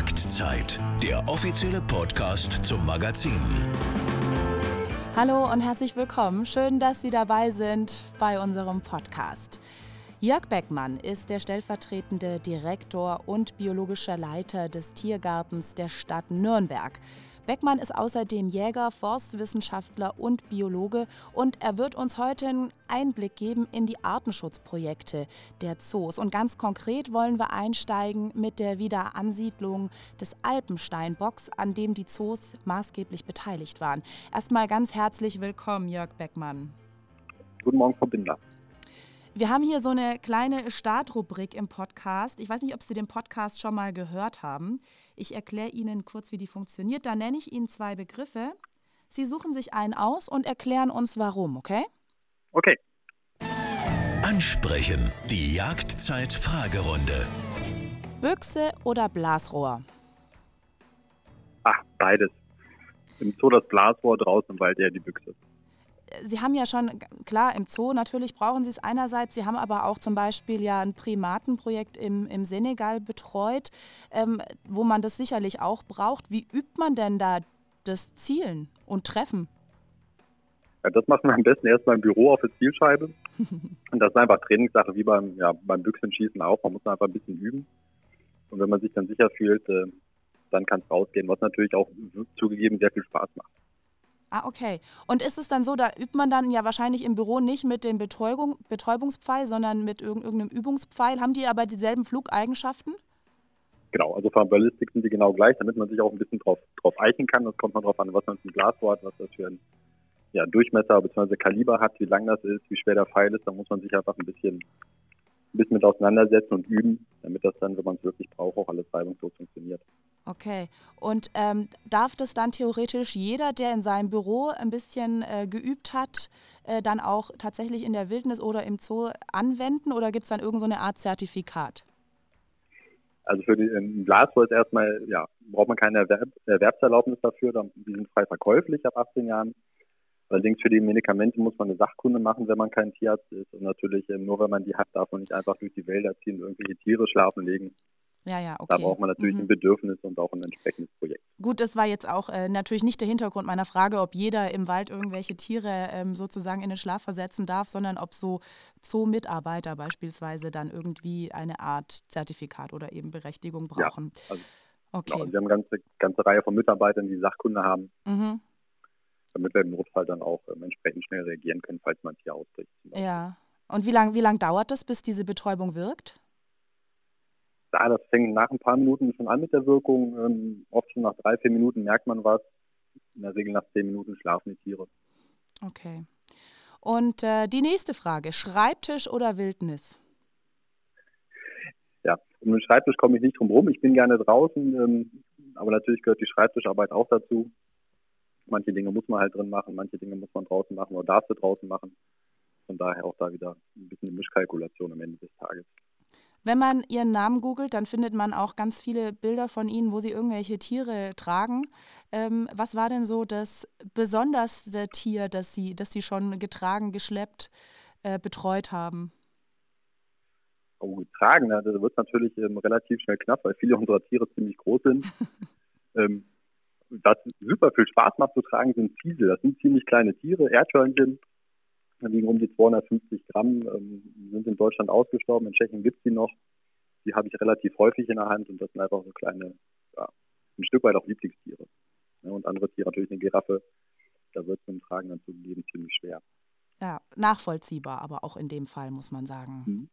Jagdzeit, der offizielle Podcast zum Magazin. Hallo und herzlich willkommen. Schön, dass Sie dabei sind bei unserem Podcast. Jörg Beckmann ist der stellvertretende Direktor und biologischer Leiter des Tiergartens der Stadt Nürnberg. Beckmann ist außerdem Jäger, Forstwissenschaftler und Biologe und er wird uns heute einen Einblick geben in die Artenschutzprojekte der Zoos. Und ganz konkret wollen wir einsteigen mit der Wiederansiedlung des Alpensteinbocks, an dem die Zoos maßgeblich beteiligt waren. Erstmal ganz herzlich willkommen, Jörg Beckmann. Guten Morgen, Frau Binder. Wir haben hier so eine kleine Startrubrik im Podcast. Ich weiß nicht, ob Sie den Podcast schon mal gehört haben. Ich erkläre Ihnen kurz, wie die funktioniert. Da nenne ich Ihnen zwei Begriffe. Sie suchen sich einen aus und erklären uns warum, okay? Okay. Ansprechen. Die Jagdzeit-Fragerunde. Büchse oder Blasrohr? Ach, beides. Im Zoo das Blasrohr, draußen im Wald eher die Büchse. Sie haben ja schon, klar, im Zoo natürlich brauchen Sie es einerseits, Sie haben aber auch zum Beispiel ja ein Primatenprojekt im, im Senegal betreut, ähm, wo man das sicherlich auch braucht. Wie übt man denn da das Zielen und Treffen? Ja, das macht man am besten erstmal im Büro auf der Zielscheibe. und das ist einfach Trainingssache, wie beim, ja, beim Büchsenschießen auch. Man muss einfach ein bisschen üben. Und wenn man sich dann sicher fühlt, äh, dann kann es rausgehen, was natürlich auch zugegeben sehr viel Spaß macht. Ah, okay. Und ist es dann so, da übt man dann ja wahrscheinlich im Büro nicht mit dem Betäubung, Betäubungspfeil, sondern mit irgendeinem Übungspfeil. Haben die aber dieselben Flugeigenschaften? Genau, also von Ballistik sind die genau gleich, damit man sich auch ein bisschen drauf, drauf eichen kann. Das kommt man drauf an, was man für ein Glasrohr hat, was das für ein ja, Durchmesser bzw. Kaliber hat, wie lang das ist, wie schwer der Pfeil ist. Da muss man sich einfach ein bisschen ein bisschen mit auseinandersetzen und üben, damit das dann, wenn man es wirklich braucht, auch alles reibungslos funktioniert. Okay. Und ähm, darf das dann theoretisch jeder, der in seinem Büro ein bisschen äh, geübt hat, äh, dann auch tatsächlich in der Wildnis oder im Zoo anwenden oder gibt es dann irgendeine so Art Zertifikat? Also für den Glasrohr ist erstmal, ja, braucht man keine Erwerb Erwerbserlaubnis dafür, die sind frei verkäuflich ab 18 Jahren. Allerdings für die Medikamente muss man eine Sachkunde machen, wenn man kein Tierarzt ist. Und natürlich ähm, nur, wenn man die hat, darf man nicht einfach durch die Wälder ziehen und irgendwelche Tiere schlafen legen. Ja, ja, okay. Da braucht man natürlich mhm. ein Bedürfnis und auch ein entsprechendes Projekt. Gut, das war jetzt auch äh, natürlich nicht der Hintergrund meiner Frage, ob jeder im Wald irgendwelche Tiere ähm, sozusagen in den Schlaf versetzen darf, sondern ob so Zoo-Mitarbeiter beispielsweise dann irgendwie eine Art Zertifikat oder eben Berechtigung brauchen. Ja, also, okay. Genau, wir haben eine ganze, ganze Reihe von Mitarbeitern, die Sachkunde haben. Mhm damit wir im Notfall dann auch ähm, entsprechend schnell reagieren können, falls man Tier ausbricht. Ja. Und wie lange wie lang dauert das, bis diese Betäubung wirkt? Ja, das fängt nach ein paar Minuten schon an mit der Wirkung. Ähm, oft schon nach drei, vier Minuten merkt man was. In der Regel nach zehn Minuten schlafen die Tiere. Okay. Und äh, die nächste Frage: Schreibtisch oder Wildnis? Ja, um den Schreibtisch komme ich nicht drum rum. Ich bin gerne draußen, ähm, aber natürlich gehört die Schreibtischarbeit auch dazu. Manche Dinge muss man halt drin machen, manche Dinge muss man draußen machen oder darf du draußen machen. Von daher auch da wieder ein bisschen eine Mischkalkulation am Ende des Tages. Wenn man ihren Namen googelt, dann findet man auch ganz viele Bilder von ihnen, wo sie irgendwelche Tiere tragen. Ähm, was war denn so das besonderste Tier, das sie, das sie schon getragen, geschleppt, äh, betreut haben? Oh, getragen, ne? da wird natürlich ähm, relativ schnell knapp, weil viele unserer Tiere ziemlich groß sind. ähm, was super viel Spaß macht zu tragen, sind Ziesel. Das sind ziemlich kleine Tiere, Erdhörnchen, wiegen um die 250 Gramm, ähm, sind in Deutschland ausgestorben, in Tschechien gibt es die noch. Die habe ich relativ häufig in der Hand und das sind einfach so kleine, ja, ein Stück weit auch Lieblingstiere. Und andere Tiere, natürlich eine Giraffe, da wird es mit dem Tragen dann zugegeben ziemlich schwer. Ja, nachvollziehbar, aber auch in dem Fall muss man sagen. Mhm.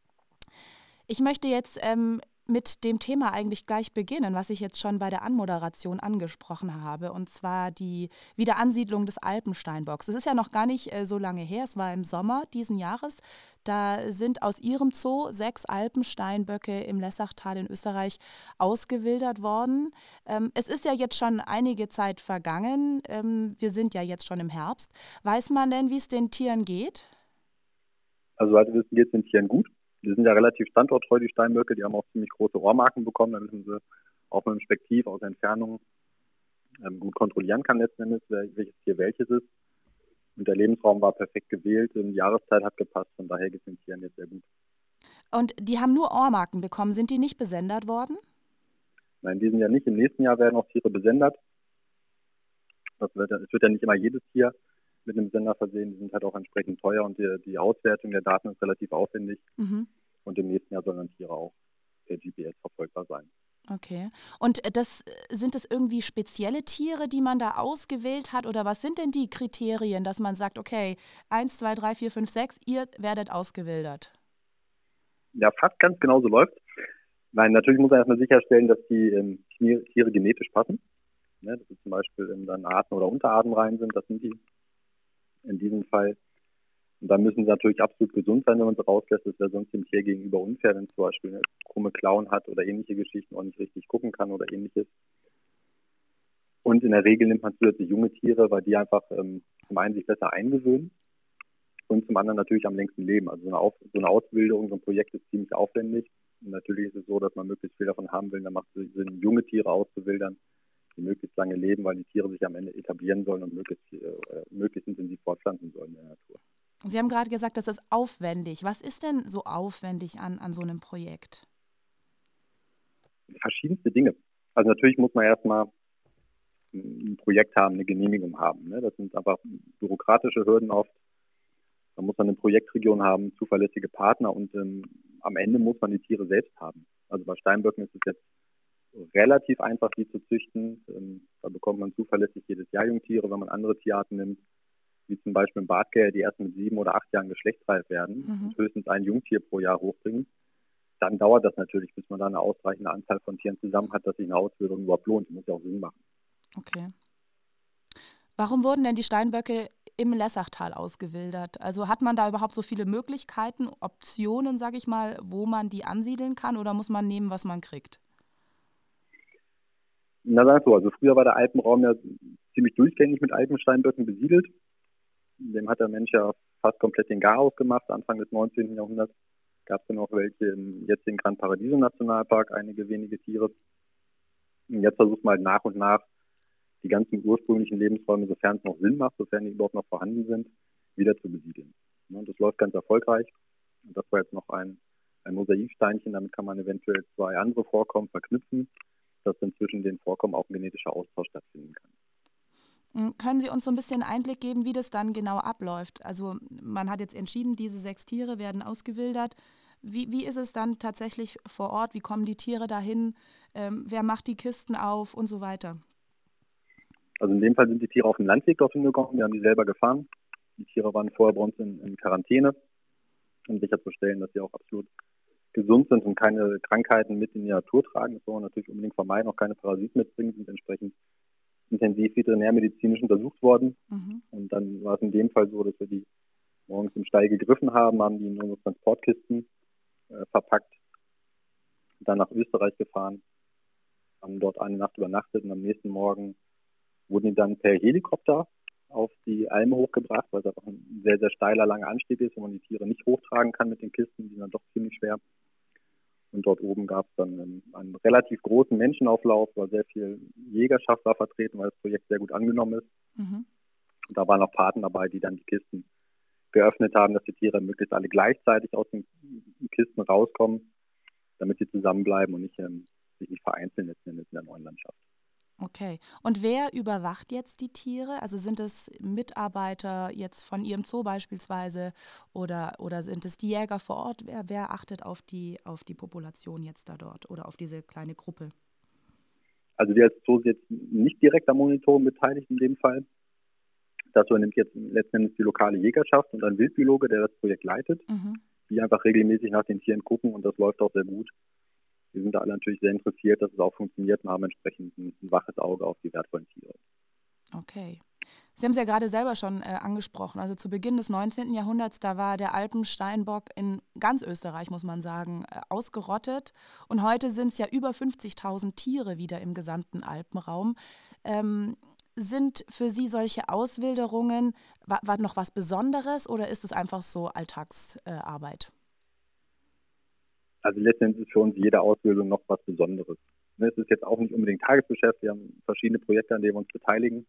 Ich möchte jetzt ähm, mit dem Thema eigentlich gleich beginnen, was ich jetzt schon bei der Anmoderation angesprochen habe, und zwar die Wiederansiedlung des Alpensteinbocks. Es ist ja noch gar nicht äh, so lange her, es war im Sommer diesen Jahres. Da sind aus ihrem Zoo sechs Alpensteinböcke im Lessachtal in Österreich ausgewildert worden. Ähm, es ist ja jetzt schon einige Zeit vergangen. Ähm, wir sind ja jetzt schon im Herbst. Weiß man denn, wie es den Tieren geht? Also, soweit wir wissen, geht es den Tieren gut die sind ja relativ standorttreu, die Steinböcke, die haben auch ziemlich große Rohrmarken bekommen, da müssen sie auch mit dem Spektiv aus Entfernung ähm, gut kontrollieren kann letzten Endes, welches Tier welches ist. Und der Lebensraum war perfekt gewählt, die Jahreszeit hat gepasst, von daher geht es den Tieren jetzt sehr gut. Und die haben nur Ohrmarken bekommen, sind die nicht besendet worden? in diesem Jahr nicht. Im nächsten Jahr werden auch Tiere besendet. Das wird, es wird ja nicht immer jedes Tier mit einem Sender versehen. Die sind halt auch entsprechend teuer und die, die Auswertung der Daten ist relativ aufwendig. Mhm. Und im nächsten Jahr sollen dann Tiere auch per GPS verfolgbar sein. Okay. Und äh, das sind es irgendwie spezielle Tiere, die man da ausgewählt hat? Oder was sind denn die Kriterien, dass man sagt, okay, 1, 2, 3, 4, 5, 6, ihr werdet ausgewildert? Ja, fast ganz genau so läuft. Nein, natürlich muss man erstmal sicherstellen, dass die ähm, Tiere genetisch passen. Ne, dass sie zum Beispiel in dann Arten oder Unterarten rein sind, das sind die in diesem Fall. Und dann müssen sie natürlich absolut gesund sein, wenn man sie rauslässt. Das wäre sonst dem Tier gegenüber unfair, wenn es zum Beispiel eine krumme Klauen hat oder ähnliche Geschichten und nicht richtig gucken kann oder ähnliches. Und in der Regel nimmt man zusätzlich junge Tiere, weil die einfach ähm, zum einen sich besser eingewöhnen und zum anderen natürlich am längsten leben. Also so eine, Auf so eine Ausbildung, so ein Projekt ist ziemlich aufwendig. Und natürlich ist es so, dass man möglichst viel davon haben will. Dann macht es Sinn, junge Tiere auszuwildern, die möglichst lange leben, weil die Tiere sich am Ende etablieren sollen und möglichst, äh, möglichst intensiv fortpflanzen sollen in der Natur. Sie haben gerade gesagt, das ist aufwendig. Was ist denn so aufwendig an, an so einem Projekt? Verschiedenste Dinge. Also natürlich muss man erstmal ein Projekt haben, eine Genehmigung haben. Ne? Das sind einfach bürokratische Hürden oft. Da muss man eine Projektregion haben, zuverlässige Partner und ähm, am Ende muss man die Tiere selbst haben. Also bei Steinböcken ist es jetzt relativ einfach, die zu züchten. Ähm, da bekommt man zuverlässig jedes Jahr Jungtiere. Wenn man andere Tierarten nimmt, wie zum Beispiel ein Bartgäher, die erst mit sieben oder acht Jahren geschlechtsreif werden mhm. und höchstens ein Jungtier pro Jahr hochbringen, dann dauert das natürlich, bis man da eine ausreichende Anzahl von Tieren zusammen hat, dass sich eine Ausbildung überhaupt lohnt. Die muss ja auch Sinn machen. Okay. Warum wurden denn die Steinböcke im Lessachtal ausgewildert? Also hat man da überhaupt so viele Möglichkeiten, Optionen, sage ich mal, wo man die ansiedeln kann oder muss man nehmen, was man kriegt? Na, sag so, also früher war der Alpenraum ja ziemlich durchgängig mit Alpensteinböcken besiedelt. Dem hat der Mensch ja fast komplett den Garaus gemacht. Anfang des 19. Jahrhunderts gab es ja noch welche im jetzigen Gran Paradiso Nationalpark, einige wenige Tiere. Und jetzt versucht man halt nach und nach die ganzen ursprünglichen Lebensräume, sofern es noch Sinn macht, sofern die überhaupt noch vorhanden sind, wieder zu besiedeln. Und das läuft ganz erfolgreich. Und das war jetzt noch ein, ein Mosaiksteinchen, damit kann man eventuell zwei andere Vorkommen verknüpfen, dass dann zwischen den Vorkommen auch ein genetischer Austausch stattfinden kann. Hm, können Sie uns so ein bisschen Einblick geben, wie das dann genau abläuft? Also man hat jetzt entschieden, diese sechs Tiere werden ausgewildert. Wie, wie ist es dann tatsächlich vor Ort? Wie kommen die Tiere dahin? Ähm, wer macht die Kisten auf und so weiter? Also in dem Fall sind die Tiere auf dem Landweg dorthin gekommen. Wir haben die selber gefahren. Die Tiere waren vorher bei uns in, in Quarantäne, um sicherzustellen, dass sie auch absolut gesund sind und keine Krankheiten mit in die Natur tragen. Das wollen wir natürlich unbedingt vermeiden, auch keine Parasiten mitbringen, sind entsprechend intensiv veterinärmedizinisch untersucht worden. Mhm. Und dann war es in dem Fall so, dass wir die morgens im Stall gegriffen haben, haben die in unsere Transportkisten äh, verpackt, dann nach Österreich gefahren, haben dort eine Nacht übernachtet und am nächsten Morgen wurden die dann per Helikopter auf die Alme hochgebracht, weil es einfach ein sehr, sehr steiler, langer Anstieg ist, wo man die Tiere nicht hochtragen kann mit den Kisten, die sind dann doch ziemlich schwer. Und dort oben gab es dann einen, einen, relativ großen Menschenauflauf, weil sehr viel Jägerschaft war vertreten, weil das Projekt sehr gut angenommen ist. Mhm. Und da waren auch Paten dabei, die dann die Kisten geöffnet haben, dass die Tiere möglichst alle gleichzeitig aus den Kisten rauskommen, damit sie zusammenbleiben und nicht, ähm, sich nicht vereinzeln letzten Endes in der neuen Landschaft. Okay. Und wer überwacht jetzt die Tiere? Also sind es Mitarbeiter jetzt von Ihrem Zoo beispielsweise oder, oder sind es die Jäger vor Ort? Wer, wer achtet auf die, auf die Population jetzt da dort oder auf diese kleine Gruppe? Also wir als Zoo sind jetzt nicht direkt am Monitoring beteiligt in dem Fall. Dazu nimmt jetzt letzten Endes die lokale Jägerschaft und ein Wildbiologe, der das Projekt leitet, mhm. die einfach regelmäßig nach den Tieren gucken und das läuft auch sehr gut wir sind da alle natürlich sehr interessiert, dass es auch funktioniert und haben entsprechend ein, ein waches Auge auf die wertvollen Tiere. Okay. Sie haben es ja gerade selber schon äh, angesprochen. Also zu Beginn des 19. Jahrhunderts, da war der Alpensteinbock in ganz Österreich, muss man sagen, äh, ausgerottet. Und heute sind es ja über 50.000 Tiere wieder im gesamten Alpenraum. Ähm, sind für Sie solche Auswilderungen war, war noch was Besonderes oder ist es einfach so Alltagsarbeit? Äh, also letztendlich ist für uns jede Ausbildung noch was Besonderes. Ne, es ist jetzt auch nicht unbedingt Tagesgeschäft. Wir haben verschiedene Projekte, an denen wir uns beteiligen.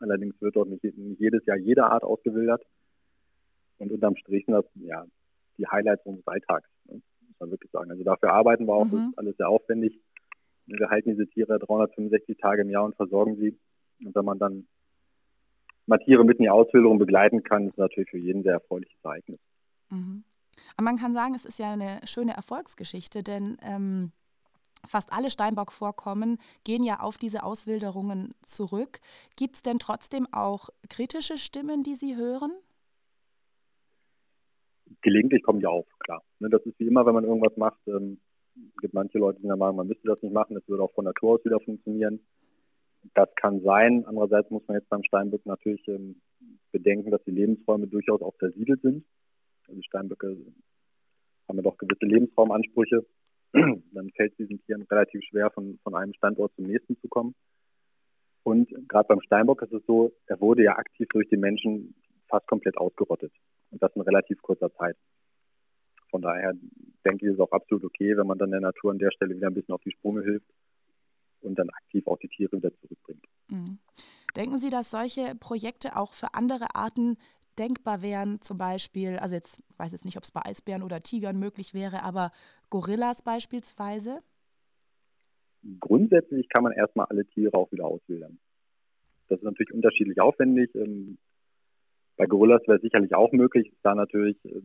Allerdings wird dort nicht, jedes Jahr jede Art ausgewildert. Und unterm Strich sind das ja die Highlights unseres Alltags, ne? muss man wirklich sagen. Also dafür arbeiten wir auch, mhm. das ist alles sehr aufwendig. Wir halten diese Tiere 365 Tage im Jahr und versorgen sie. Und wenn man dann mal Tiere mit in die Ausbildung begleiten kann, ist natürlich für jeden sehr erfreuliches Ereignis. Mhm. Aber man kann sagen, es ist ja eine schöne Erfolgsgeschichte, denn ähm, fast alle Steinbock-Vorkommen gehen ja auf diese Auswilderungen zurück. Gibt es denn trotzdem auch kritische Stimmen, die Sie hören? Gelegentlich kommen die auf, klar. Ne, das ist wie immer, wenn man irgendwas macht. Ähm, gibt manche Leute, die Meinung, man müsste das nicht machen, das würde auch von Natur aus wieder funktionieren. Das kann sein. Andererseits muss man jetzt beim Steinbock natürlich ähm, bedenken, dass die Lebensräume durchaus auch versiedelt sind. Also Steinböcke haben ja doch gewisse Lebensraumansprüche. Dann fällt es diesen Tieren relativ schwer, von, von einem Standort zum nächsten zu kommen. Und gerade beim Steinbock ist es so, er wurde ja aktiv durch die Menschen fast komplett ausgerottet. Und das in relativ kurzer Zeit. Von daher denke ich, ist es auch absolut okay, wenn man dann der Natur an der Stelle wieder ein bisschen auf die Sprünge hilft und dann aktiv auch die Tiere wieder zurückbringt. Mhm. Denken Sie, dass solche Projekte auch für andere Arten denkbar wären, zum Beispiel, also jetzt weiß ich nicht, ob es bei Eisbären oder Tigern möglich wäre, aber Gorillas beispielsweise? Grundsätzlich kann man erstmal alle Tiere auch wieder auswildern. Das ist natürlich unterschiedlich aufwendig. Ähm, bei Gorillas wäre es sicherlich auch möglich, ist da natürlich äh,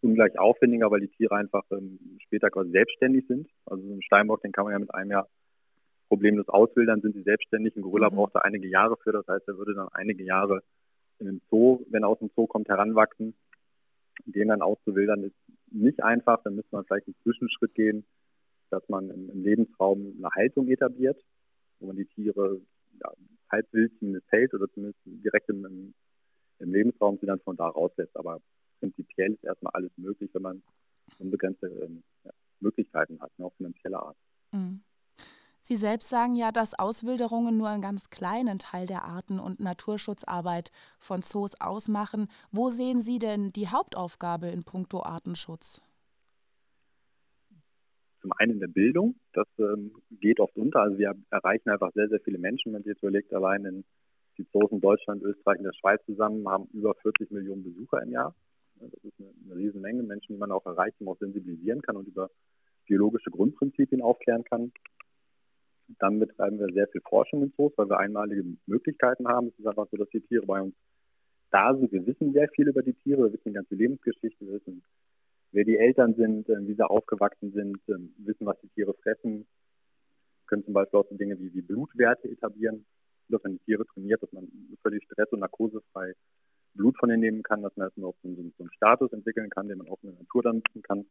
ungleich aufwendiger, weil die Tiere einfach ähm, später quasi selbstständig sind. Also so ein Steinbock, den kann man ja mit einem Jahr problemlos auswildern, sind sie selbstständig. Ein Gorilla mhm. braucht da einige Jahre für, das heißt, er würde dann einige Jahre in einem Zoo, wenn er aus dem Zoo kommt, heranwachsen. Den dann auszuwildern ist nicht einfach, dann müsste man vielleicht einen Zwischenschritt gehen, dass man im, im Lebensraum eine Haltung etabliert, wo man die Tiere ja, halb wild zumindest hält oder zumindest direkt im, im Lebensraum sie dann von da rauslässt. Aber prinzipiell ist erstmal alles möglich, wenn man unbegrenzte ähm, ja, Möglichkeiten hat, ne, auch finanzieller Art. Mhm. Sie selbst sagen ja, dass Auswilderungen nur einen ganz kleinen Teil der Arten- und Naturschutzarbeit von Zoos ausmachen. Wo sehen Sie denn die Hauptaufgabe in puncto Artenschutz? Zum einen in der Bildung, das ähm, geht oft unter. Also wir erreichen einfach sehr, sehr viele Menschen. Wenn Sie jetzt überlegt, allein in die Zoos in Deutschland, Österreich und der Schweiz zusammen haben über 40 Millionen Besucher im Jahr. Das ist eine, eine Riesenmenge Menschen, die man auch erreicht und auch sensibilisieren kann und über biologische Grundprinzipien aufklären kann. Dann betreiben wir sehr viel Forschung in Zoos, weil wir einmalige Möglichkeiten haben. Es ist einfach so, dass die Tiere bei uns da sind. Wir wissen sehr viel über die Tiere, wir wissen die ganze Lebensgeschichte, wir wissen, wer die Eltern sind, äh, wie sie aufgewachsen sind, ähm, wissen, was die Tiere fressen, wir können zum Beispiel auch so Dinge wie, wie Blutwerte etablieren, dass man die Tiere trainiert, dass man völlig stress- und narkosefrei Blut von denen nehmen kann, dass man erstmal auch so, so einen Status entwickeln kann, den man auch in der Natur dann nutzen kann.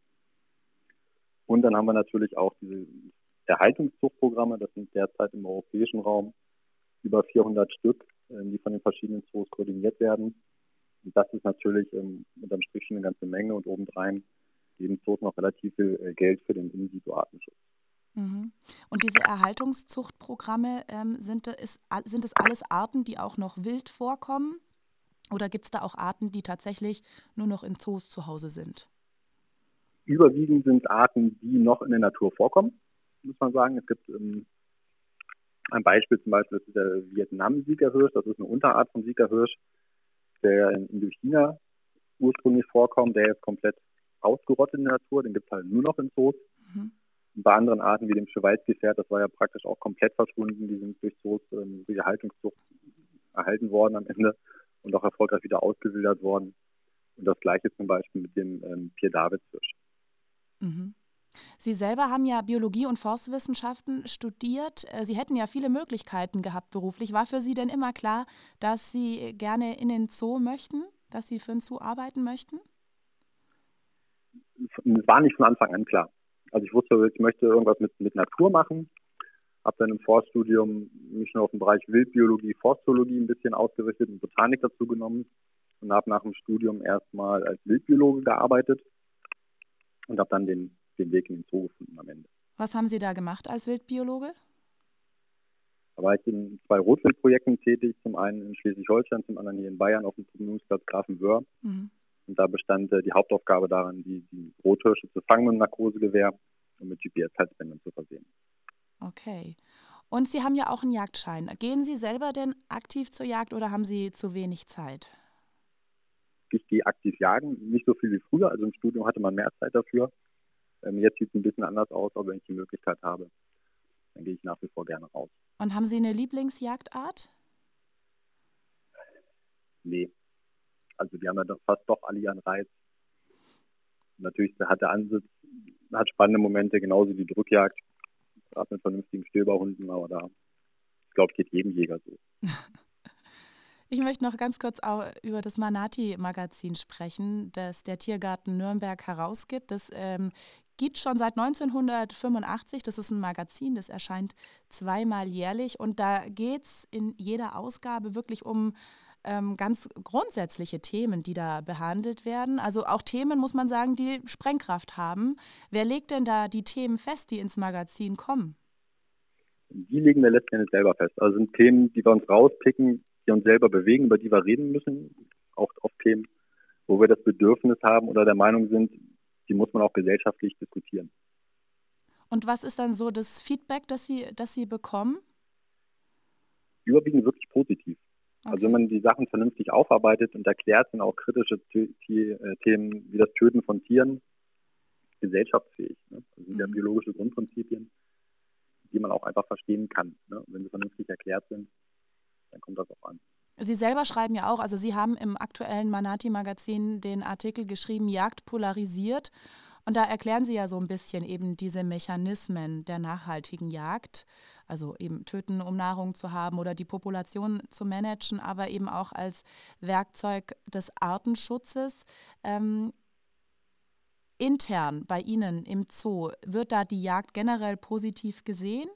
Und dann haben wir natürlich auch diese Erhaltungszuchtprogramme, das sind derzeit im europäischen Raum über 400 Stück, ähm, die von den verschiedenen Zoos koordiniert werden. Und das ist natürlich ähm, unterm Strich schon eine ganze Menge und obendrein geben Zoos noch relativ viel äh, Geld für den In-situ-Artenschutz. Mhm. Und diese Erhaltungszuchtprogramme, ähm, sind, ist, sind es alles Arten, die auch noch wild vorkommen? Oder gibt es da auch Arten, die tatsächlich nur noch in Zoos zu Hause sind? Überwiegend sind Arten, die noch in der Natur vorkommen muss man sagen. Es gibt ähm, ein Beispiel zum Beispiel, das ist der Vietnam-Siegerhirsch. Das ist eine Unterart von Siegerhirsch, der in Indochina ursprünglich vorkommt. Der ist komplett ausgerottet in der Natur. Den gibt es halt nur noch in Zoos. Mhm. bei anderen Arten wie dem Schweizgefährt, das war ja praktisch auch komplett verschwunden. Die sind durch Zoos, ähm, durch Erhaltungszucht erhalten worden am Ende und auch erfolgreich wieder ausgewildert worden. Und das gleiche zum Beispiel mit dem ähm, Pierre-Davids-Fisch. Mhm. Sie selber haben ja Biologie und Forstwissenschaften studiert. Äh, Sie hätten ja viele Möglichkeiten gehabt beruflich. War für Sie denn immer klar, dass Sie gerne in den Zoo möchten, dass Sie für den Zoo arbeiten möchten? Es war nicht von Anfang an klar. Also ich wusste, ich möchte irgendwas mit, mit Natur machen. Habe dann im Forststudium mich schon auf den Bereich Wildbiologie, Forstologie ein bisschen ausgerichtet und Botanik dazu genommen und habe nach dem Studium erstmal als Wildbiologe gearbeitet und habe dann den den Weg in den Zoo gefunden am Ende. Was haben Sie da gemacht als Wildbiologe? Da war ich in zwei Rotwildprojekten tätig, zum einen in Schleswig-Holstein, zum anderen hier in Bayern auf dem Promenungsplatz Grafenwöhr. Mhm. Und da bestand äh, die Hauptaufgabe darin, die, die Rothirsche zu fangen mit einem Narkosegewehr und mit GPS-Halsbändern zu versehen. Okay. Und Sie haben ja auch einen Jagdschein. Gehen Sie selber denn aktiv zur Jagd oder haben Sie zu wenig Zeit? Ich gehe aktiv jagen, nicht so viel wie früher. Also im Studium hatte man mehr Zeit dafür. Ähm, jetzt sieht es ein bisschen anders aus, aber wenn ich die Möglichkeit habe, dann gehe ich nach wie vor gerne raus. Und haben Sie eine Lieblingsjagdart? Nee. Also die haben ja doch fast doch alle ihren Reiz. Natürlich hat der Ansitz, hat spannende Momente, genauso wie Drückjagd, gerade mit vernünftigen Stöberhunden, aber da, ich glaube, geht jedem Jäger so. Ich möchte noch ganz kurz auch über das Manati-Magazin sprechen, das der Tiergarten Nürnberg herausgibt. Das ähm, gibt schon seit 1985. Das ist ein Magazin, das erscheint zweimal jährlich. Und da geht es in jeder Ausgabe wirklich um ähm, ganz grundsätzliche Themen, die da behandelt werden. Also auch Themen, muss man sagen, die Sprengkraft haben. Wer legt denn da die Themen fest, die ins Magazin kommen? Die legen wir letztendlich selber fest. Also sind Themen, die wir uns rauspicken, die uns selber bewegen, über die wir reden müssen, auch auf Themen, wo wir das Bedürfnis haben oder der Meinung sind, die muss man auch gesellschaftlich diskutieren. Und was ist dann so das Feedback, das Sie, das Sie bekommen? Überwiegend wirklich positiv. Okay. Also wenn man die Sachen vernünftig aufarbeitet und erklärt, sind auch kritische äh, Themen wie das Töten von Tieren gesellschaftsfähig. Ne? Das sind mhm. ja biologische Grundprinzipien, die man auch einfach verstehen kann. Ne? Wenn sie vernünftig erklärt sind, dann kommt das auch an. Sie selber schreiben ja auch, also Sie haben im aktuellen Manati-Magazin den Artikel geschrieben, Jagd polarisiert. Und da erklären Sie ja so ein bisschen eben diese Mechanismen der nachhaltigen Jagd, also eben töten, um Nahrung zu haben oder die Population zu managen, aber eben auch als Werkzeug des Artenschutzes. Ähm, intern bei Ihnen im Zoo, wird da die Jagd generell positiv gesehen?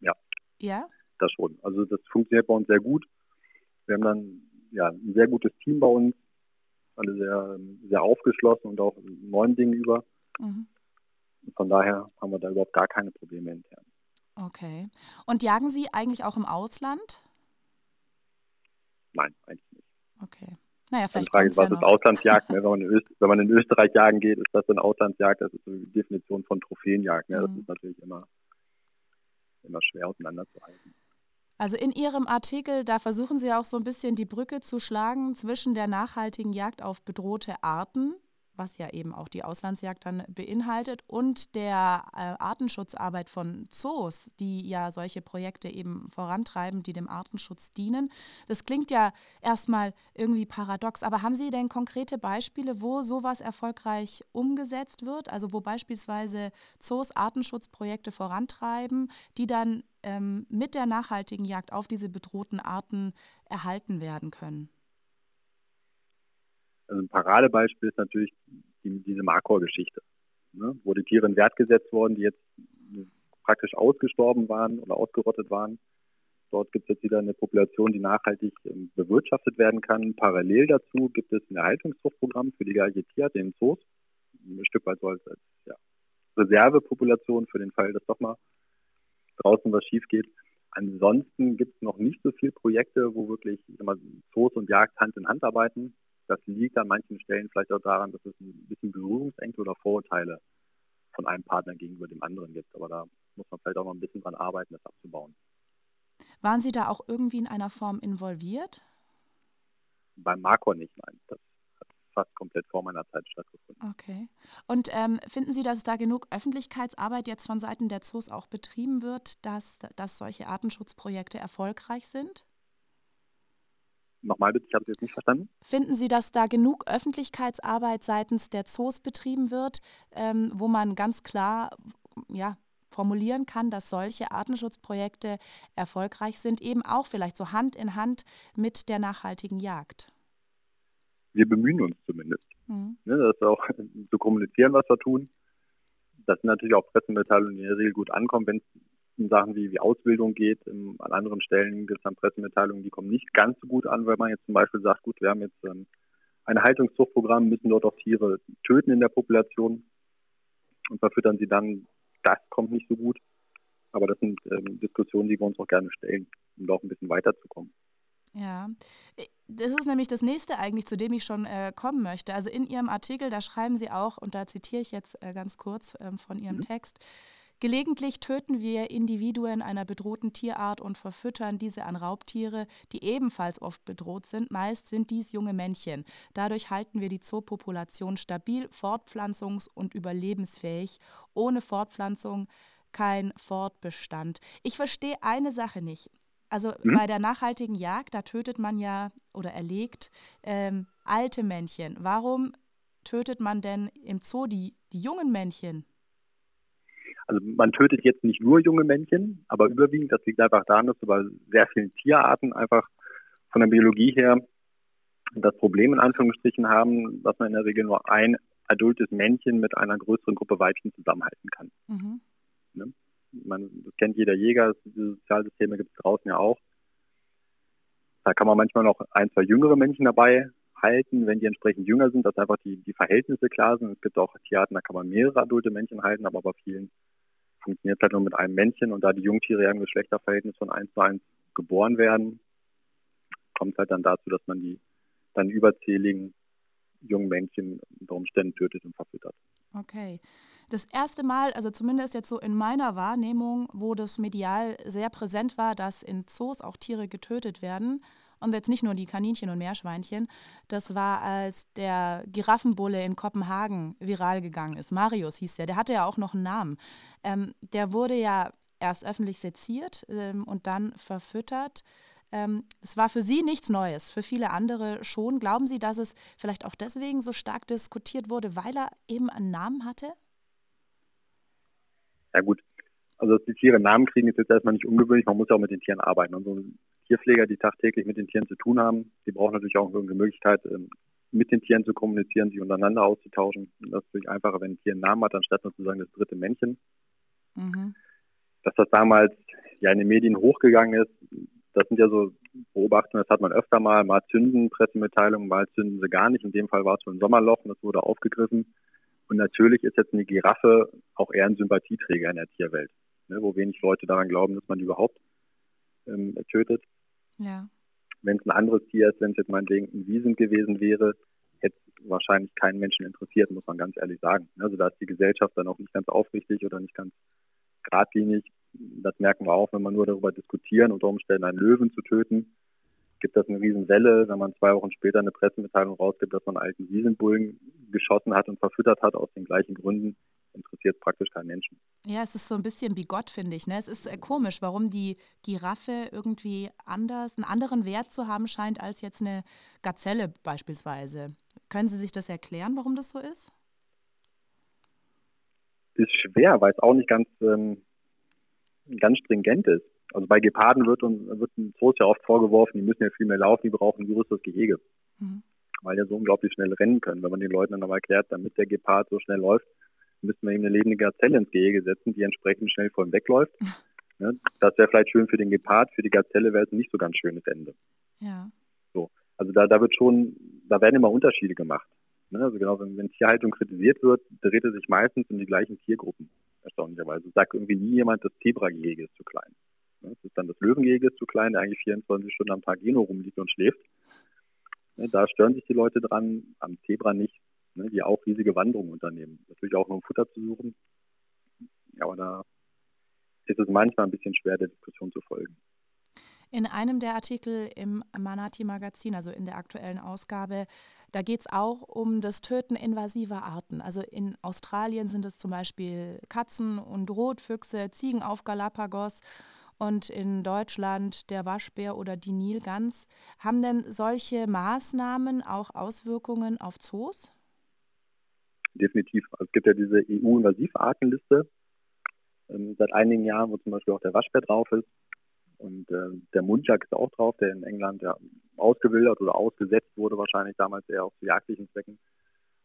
Ja. Ja? Das schon. Also das funktioniert bei uns sehr gut. Wir haben dann ja ein sehr gutes Team bei uns, alle sehr, sehr aufgeschlossen und auch neuen Dingen über. Mhm. Von daher haben wir da überhaupt gar keine Probleme intern. Okay. Und jagen Sie eigentlich auch im Ausland? Nein, eigentlich nicht. Okay. Naja, vielleicht. Die Frage ist, was ja ist Auslandsjagd? ne? wenn, man wenn, man in Österreich jagen geht, ist das dann Auslandsjagd? Das ist so die Definition von Trophäenjagd. Ne? Das mhm. ist natürlich immer, immer schwer auseinanderzuhalten. Also in Ihrem Artikel, da versuchen Sie auch so ein bisschen die Brücke zu schlagen zwischen der nachhaltigen Jagd auf bedrohte Arten was ja eben auch die Auslandsjagd dann beinhaltet, und der äh, Artenschutzarbeit von Zoos, die ja solche Projekte eben vorantreiben, die dem Artenschutz dienen. Das klingt ja erstmal irgendwie paradox, aber haben Sie denn konkrete Beispiele, wo sowas erfolgreich umgesetzt wird? Also wo beispielsweise Zoos Artenschutzprojekte vorantreiben, die dann ähm, mit der nachhaltigen Jagd auf diese bedrohten Arten erhalten werden können? Also ein Paradebeispiel ist natürlich die, diese Markor-Geschichte, ne, wo die Tiere in Wert gesetzt wurden, die jetzt praktisch ausgestorben waren oder ausgerottet waren. Dort gibt es jetzt wieder eine Population, die nachhaltig ähm, bewirtschaftet werden kann. Parallel dazu gibt es ein Erhaltungszuchtprogramm für die gleiche Tierart in Zoos, ein Stück weit so als, als ja, Reservepopulation für den Fall, dass doch mal draußen was schief geht. Ansonsten gibt es noch nicht so viele Projekte, wo wirklich mal, Zoos und Jagd Hand in Hand arbeiten. Das liegt an manchen Stellen vielleicht auch daran, dass es ein bisschen Berührungsängste oder Vorurteile von einem Partner gegenüber dem anderen gibt. Aber da muss man vielleicht auch noch ein bisschen dran arbeiten, das abzubauen. Waren Sie da auch irgendwie in einer Form involviert? Beim Markor nicht, nein. Das fast komplett vor meiner Zeit stattgefunden. Okay. Und ähm, finden Sie, dass da genug Öffentlichkeitsarbeit jetzt von Seiten der Zoos auch betrieben wird, dass, dass solche Artenschutzprojekte erfolgreich sind? Nochmal bitte, ich habe es jetzt nicht verstanden. Finden Sie, dass da genug Öffentlichkeitsarbeit seitens der Zoos betrieben wird, ähm, wo man ganz klar ja, formulieren kann, dass solche Artenschutzprojekte erfolgreich sind, eben auch vielleicht so Hand in Hand mit der nachhaltigen Jagd? Wir bemühen uns zumindest, mhm. ne, das auch zu kommunizieren, was wir tun. Das sind natürlich auch Pressemitteilungen, die in der Regel gut ankommen, wenn es in Sachen wie, wie Ausbildung geht. In, an anderen Stellen gibt es dann Pressemitteilungen, die kommen nicht ganz so gut an, weil man jetzt zum Beispiel sagt, gut, wir haben jetzt ähm, ein Haltungszuchtprogramm, müssen dort auch Tiere töten in der Population und verfüttern sie dann. Das kommt nicht so gut. Aber das sind ähm, Diskussionen, die wir uns auch gerne stellen, um da auch ein bisschen weiterzukommen. Ja, das ist nämlich das nächste eigentlich, zu dem ich schon äh, kommen möchte. Also in Ihrem Artikel, da schreiben Sie auch, und da zitiere ich jetzt äh, ganz kurz ähm, von Ihrem mhm. Text, Gelegentlich töten wir Individuen einer bedrohten Tierart und verfüttern diese an Raubtiere, die ebenfalls oft bedroht sind. Meist sind dies junge Männchen. Dadurch halten wir die Zoopopulation stabil, fortpflanzungs- und überlebensfähig. Ohne Fortpflanzung kein Fortbestand. Ich verstehe eine Sache nicht. Also Mhm. bei der nachhaltigen Jagd, da tötet man ja oder erlegt ähm, alte Männchen. Warum tötet man denn im Zoo die, die jungen Männchen? Also man tötet jetzt nicht nur junge Männchen, aber überwiegend, das liegt einfach daran, dass wir bei sehr vielen Tierarten einfach von der Biologie her das Problem in Anführungsstrichen haben, dass man in der Regel nur ein adultes Männchen mit einer größeren Gruppe Weibchen zusammenhalten kann. Mhm. Man, das kennt jeder Jäger, diese Sozialsysteme gibt es draußen ja auch. Da kann man manchmal noch ein, zwei jüngere Männchen dabei halten, wenn die entsprechend jünger sind, dass einfach die, die Verhältnisse klar sind. Es gibt auch Tierarten, da kann man mehrere adulte Männchen halten, aber bei vielen funktioniert es halt nur mit einem Männchen und da die Jungtiere ja im Geschlechterverhältnis von eins zu eins geboren werden, kommt es halt dann dazu, dass man die dann überzähligen jungen Männchen unter Umständen tötet und verfüttert. Okay. Das erste Mal, also zumindest jetzt so in meiner Wahrnehmung, wo das medial sehr präsent war, dass in Zoos auch Tiere getötet werden, und jetzt nicht nur die Kaninchen und Meerschweinchen, das war, als der Giraffenbulle in Kopenhagen viral gegangen ist. Marius hieß der, der hatte ja auch noch einen Namen. Ähm, der wurde ja erst öffentlich seziert ähm, und dann verfüttert. Ähm, es war für Sie nichts Neues, für viele andere schon. Glauben Sie, dass es vielleicht auch deswegen so stark diskutiert wurde, weil er eben einen Namen hatte? Ja gut, also dass die Tiere Namen kriegen, ist jetzt erstmal nicht ungewöhnlich. Man muss ja auch mit den Tieren arbeiten. Und so Tierpfleger, die tagtäglich mit den Tieren zu tun haben, die brauchen natürlich auch irgendeine Möglichkeit, ähm, mit den Tieren zu kommunizieren, sich untereinander auszutauschen. Das ist natürlich einfacher, wenn ein Tier einen Namen hat, anstatt nur zu sagen, das dritte Männchen. Mhm. Dass das damals ja in den Medien hochgegangen ist, das sind ja so Beobachtungen, das hat man öfter mal, mal zünden Pressemitteilungen, mal zünden sie gar nicht. In dem Fall war es so ein Sommerloch und das wurde aufgegriffen. Und natürlich ist jetzt eine Giraffe auch eher ein Sympathieträger in der Tierwelt, ne, wo wenig Leute daran glauben, dass man die überhaupt ähm, tötet. Ja. Wenn es ein anderes Tier ist, wenn es jetzt meinetwegen ein Wiesent gewesen wäre, hätte es wahrscheinlich keinen Menschen interessiert, muss man ganz ehrlich sagen. Also da ist die Gesellschaft dann auch nicht ganz aufrichtig oder nicht ganz geradlinig. Das merken wir auch, wenn wir nur darüber diskutieren, unter Umständen einen Löwen zu töten. Gibt das eine Riesenwelle, wenn man zwei Wochen später eine Pressemitteilung rausgibt, dass man einen alten Wiesenbullen geschossen hat und verfüttert hat aus den gleichen Gründen, interessiert praktisch keinen Menschen. Ja, es ist so ein bisschen bigott, finde ich. Ne? Es ist äh, komisch, warum die Giraffe irgendwie anders, einen anderen Wert zu haben scheint als jetzt eine Gazelle beispielsweise. Können Sie sich das erklären, warum das so ist? Ist schwer, weil es auch nicht ganz, ähm, ganz stringent ist. Also bei Geparden wird uns wird Zoos ja oft vorgeworfen, die müssen ja viel mehr laufen, die brauchen ein größeres Gehege, Mhm. weil die so unglaublich schnell rennen können. Wenn man den Leuten dann aber erklärt, damit der Gepard so schnell läuft, müssten wir ihm eine lebende Gazelle ins Gehege setzen, die entsprechend schnell vor ihm wegläuft. Ne? Das wäre vielleicht schön für den Gepard, für die Gazelle wäre es nicht so ganz schönes Ende. Ja. Also da, da wird schon, da werden immer Unterschiede gemacht. Ne? Also genau, wenn, wenn Tierhaltung kritisiert wird, dreht es sich meistens um die gleichen Tiergruppen, erstaunlicherweise. Sagt irgendwie nie jemand, das Zebragehege ist zu klein. Das ist dann das Löwengehege ist zu klein, der eigentlich 24 Stunden am Tag eh nur rumliegt und schläft. Da stören sich die Leute dran, am Zebra nicht, ne? die auch riesige Wanderungen unternehmen. Natürlich auch nur um Futter zu suchen. Aber da ist es manchmal ein bisschen schwer, der Diskussion zu folgen. In einem der Artikel im Manati-Magazin, also in der aktuellen Ausgabe, da geht es auch um das Töten invasiver Arten. Also in Australien sind es zum Beispiel Katzen und Rotfüchse, Ziegen auf Galapagos und in Deutschland der Waschbär oder die Nilgans. Haben denn solche Maßnahmen auch Auswirkungen auf Zoos? definitiv. Es gibt ja diese EU-Invasivartenliste ähm, seit einigen Jahren, wo zum Beispiel auch der Waschbär drauf ist. Und äh, der Mundjak ist auch drauf, der in England ja ausgewildert oder ausgesetzt wurde, wahrscheinlich damals eher auf jagdlichen Zwecken.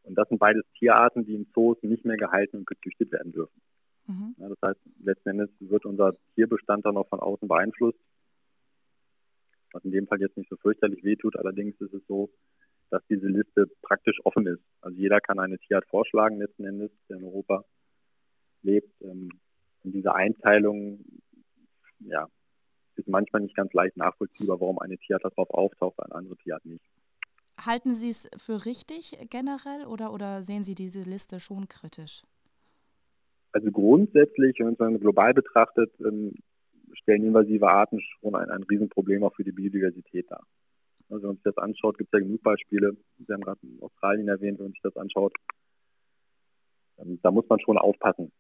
Und das sind beides Tierarten, die in Zoos nicht mehr gehalten und gezüchtet werden dürfen. Mhm. Ja, das heißt, letzten Endes wird unser Tierbestand dann auch von außen beeinflusst, was in dem Fall jetzt nicht so fürchterlich wehtut. Allerdings ist es so, dass diese Liste praktisch offen ist. Also jeder kann eine Tierart vorschlagen, letzten Endes, der in Europa lebt. Ähm, und diese Einteilung, ja, ist manchmal nicht ganz leicht nachvollziehbar, warum eine Tierart darauf auftaucht, eine andere Tierart nicht. Halten Sie es für richtig generell oder, oder sehen Sie diese Liste schon kritisch? Also grundsätzlich, wenn man es global betrachtet, ähm, stellen invasive Arten schon ein, ein Riesenproblem auch für die Biodiversität dar. Also wenn man sich das anschaut, gibt es ja genug Beispiele. Sie haben gerade Australien erwähnt, wenn man sich das anschaut. Ähm, da muss man schon aufpassen.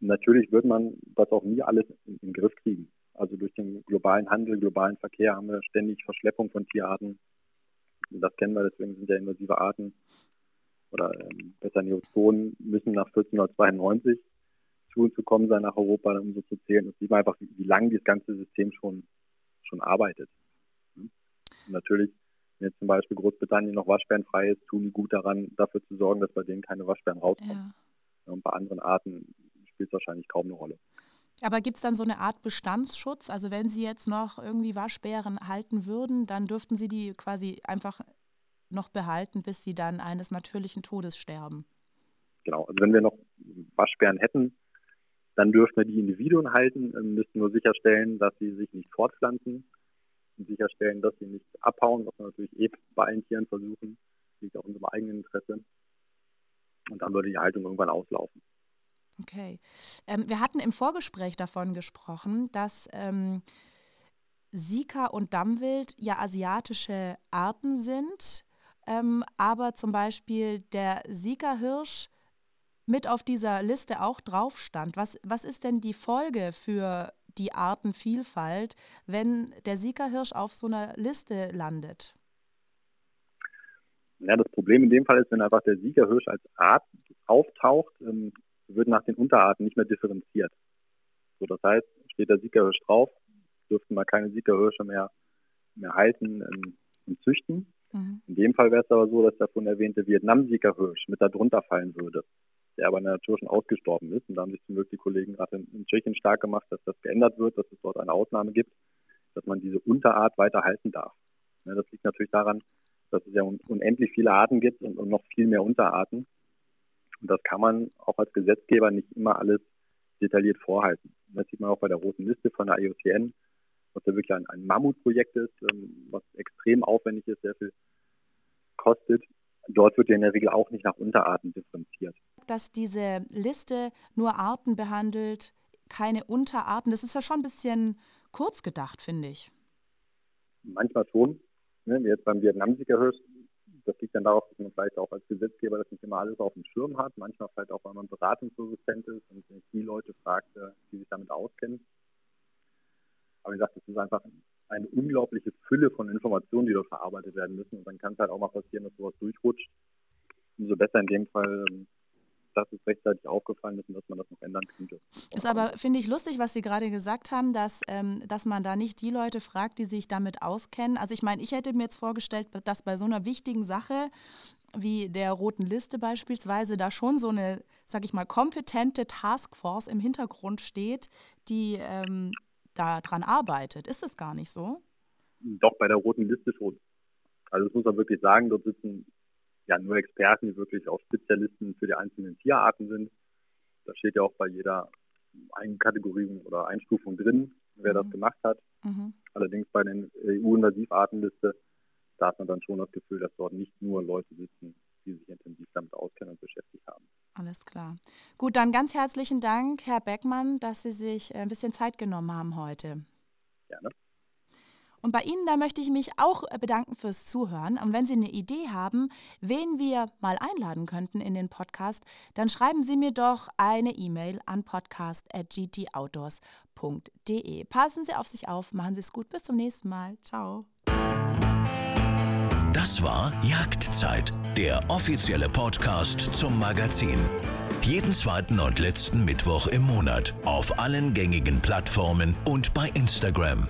natürlich wird man das auch nie alles in, in den Griff kriegen. Also durch den globalen Handel, globalen Verkehr haben wir ständig Verschleppung von Tierarten. Das kennen wir, deswegen sind ja invasive Arten oder ähm, besser Neozonen müssen nach 1492 zu uns gekommen sein nach Europa, um so zu zählen. Das sieht man einfach, wie, wie lange das ganze System schon, schon arbeitet. Und natürlich, wenn jetzt zum Beispiel Großbritannien noch waschbärenfrei ist, tun die gut daran, dafür zu sorgen, dass bei denen keine Waschbären rauskommen. Ja. Und bei anderen Arten spielt es wahrscheinlich kaum eine Rolle. Aber gibt es dann so eine Art Bestandsschutz? Also wenn Sie jetzt noch irgendwie Waschbären halten würden, dann dürften Sie die quasi einfach noch behalten, bis sie dann eines natürlichen Todes sterben. Genau, also wenn wir noch Waschbären hätten, dann dürften wir die Individuen halten, ähm, müssten nur sicherstellen, dass sie sich nicht fortpflanzen und sicherstellen, dass sie nicht abhauen, was wir natürlich eh bei allen Tieren versuchen. Liegt auch in unserem eigenen Interesse. Und dann würde die Haltung irgendwann auslaufen. Okay. Ähm, wir hatten im Vorgespräch davon gesprochen, dass ähm, Sika und Dammwild ja asiatische Arten sind, ähm, aber zum Beispiel der Sika-Hirsch mit auf dieser Liste auch drauf stand. Was, was ist denn die Folge für die Artenvielfalt, wenn der Sika-Hirsch auf so einer Liste landet? Ja, das Problem in dem Fall ist, wenn einfach der Siegerhirsch als Art auftaucht, ähm, wird nach den Unterarten nicht mehr differenziert. So, das heißt, steht der Siegerhirsch drauf, dürften wir keine Siegerhirsche mehr, mehr halten ähm, und züchten. Mhm. In dem Fall wäre es aber so, dass der von erwähnte Vietnam-Siegerhirsch mit darunter fallen würde, der aber in der Natur schon ausgestorben ist. Und da haben sich zum Glück die Kollegen gerade in, in Tschechien stark gemacht, dass das geändert wird, dass es dort eine Ausnahme gibt, dass man diese Unterart weiter halten darf. Ja, das liegt natürlich daran, dass es ja unendlich viele Arten gibt und, und noch viel mehr Unterarten. Und das kann man auch als Gesetzgeber nicht immer alles detailliert vorhalten. Das sieht man auch bei der roten Liste von der IUCN, was ja wirklich ein, ein Mammutprojekt ist, ähm, was extrem aufwendig ist, sehr viel kostet. Dort wird ja in der Regel auch nicht nach Unterarten differenziert. Dass diese Liste nur Arten behandelt, keine Unterarten, das ist ja schon ein bisschen kurz gedacht, finde ich. Manchmal schon. Ne, wie jetzt beim Vietnamsiegerhirsch das liegt dann darauf, dass man vielleicht auch als Gesetzgeber das nicht immer alles auf dem Schirm hat. Manchmal vielleicht auch, weil man beratungsresistent ist und nicht die Leute fragt, äh, die sich damit auskennen. Aber wie gesagt, es ist einfach eine unglaubliche Fülle von Informationen, die dort verarbeitet werden müssen. Und dann kann es halt auch mal passieren, dass sowas durchrutscht. Umso besser in dem Fall, ähm, dass es rechtzeitig aufgefallen ist und dass man das noch ändern könnte. Ist aber, finde ich, lustig, was Sie gerade gesagt haben, dass, ähm, dass man da nicht die Leute fragt, die sich damit auskennen. Also ich meine, ich hätte mir jetzt vorgestellt, dass bei so einer wichtigen Sache wie der roten Liste beispielsweise da schon so eine, sag ich mal, kompetente Taskforce im Hintergrund steht, die ähm, daran arbeitet. Ist das gar nicht so? Doch, bei der roten Liste schon. Also das muss man wirklich sagen, dort sitzen ja nur Experten, die wirklich auch Spezialisten für die einzelnen Tierarten sind. Da steht ja auch bei jeder Kategorie oder Einstufung drin, wer mhm. das gemacht hat. Mhm. Allerdings bei den EU-Invasivartenliste, da hat man dann schon das Gefühl, dass dort nicht nur Leute sitzen, die sich intensiv damit auskennen und beschäftigt haben. Alles klar. Gut, dann ganz herzlichen Dank, Herr Beckmann, dass Sie sich ein bisschen Zeit genommen haben heute. Gerne. Und bei Ihnen, da möchte ich mich auch äh, bedanken fürs Zuhören. Und wenn Sie eine Idee haben, wen wir mal einladen könnten in den Podcast, dann schreiben Sie mir doch eine E-Mail an podcast.gtoutdoors.de. Passen Sie auf sich auf, machen Sie es gut. Bis zum nächsten Mal. Ciao. Das war Jagdzeit, der offizielle Podcast zum Magazin. Jeden zweiten und letzten Mittwoch im Monat auf allen gängigen Plattformen und bei Instagram.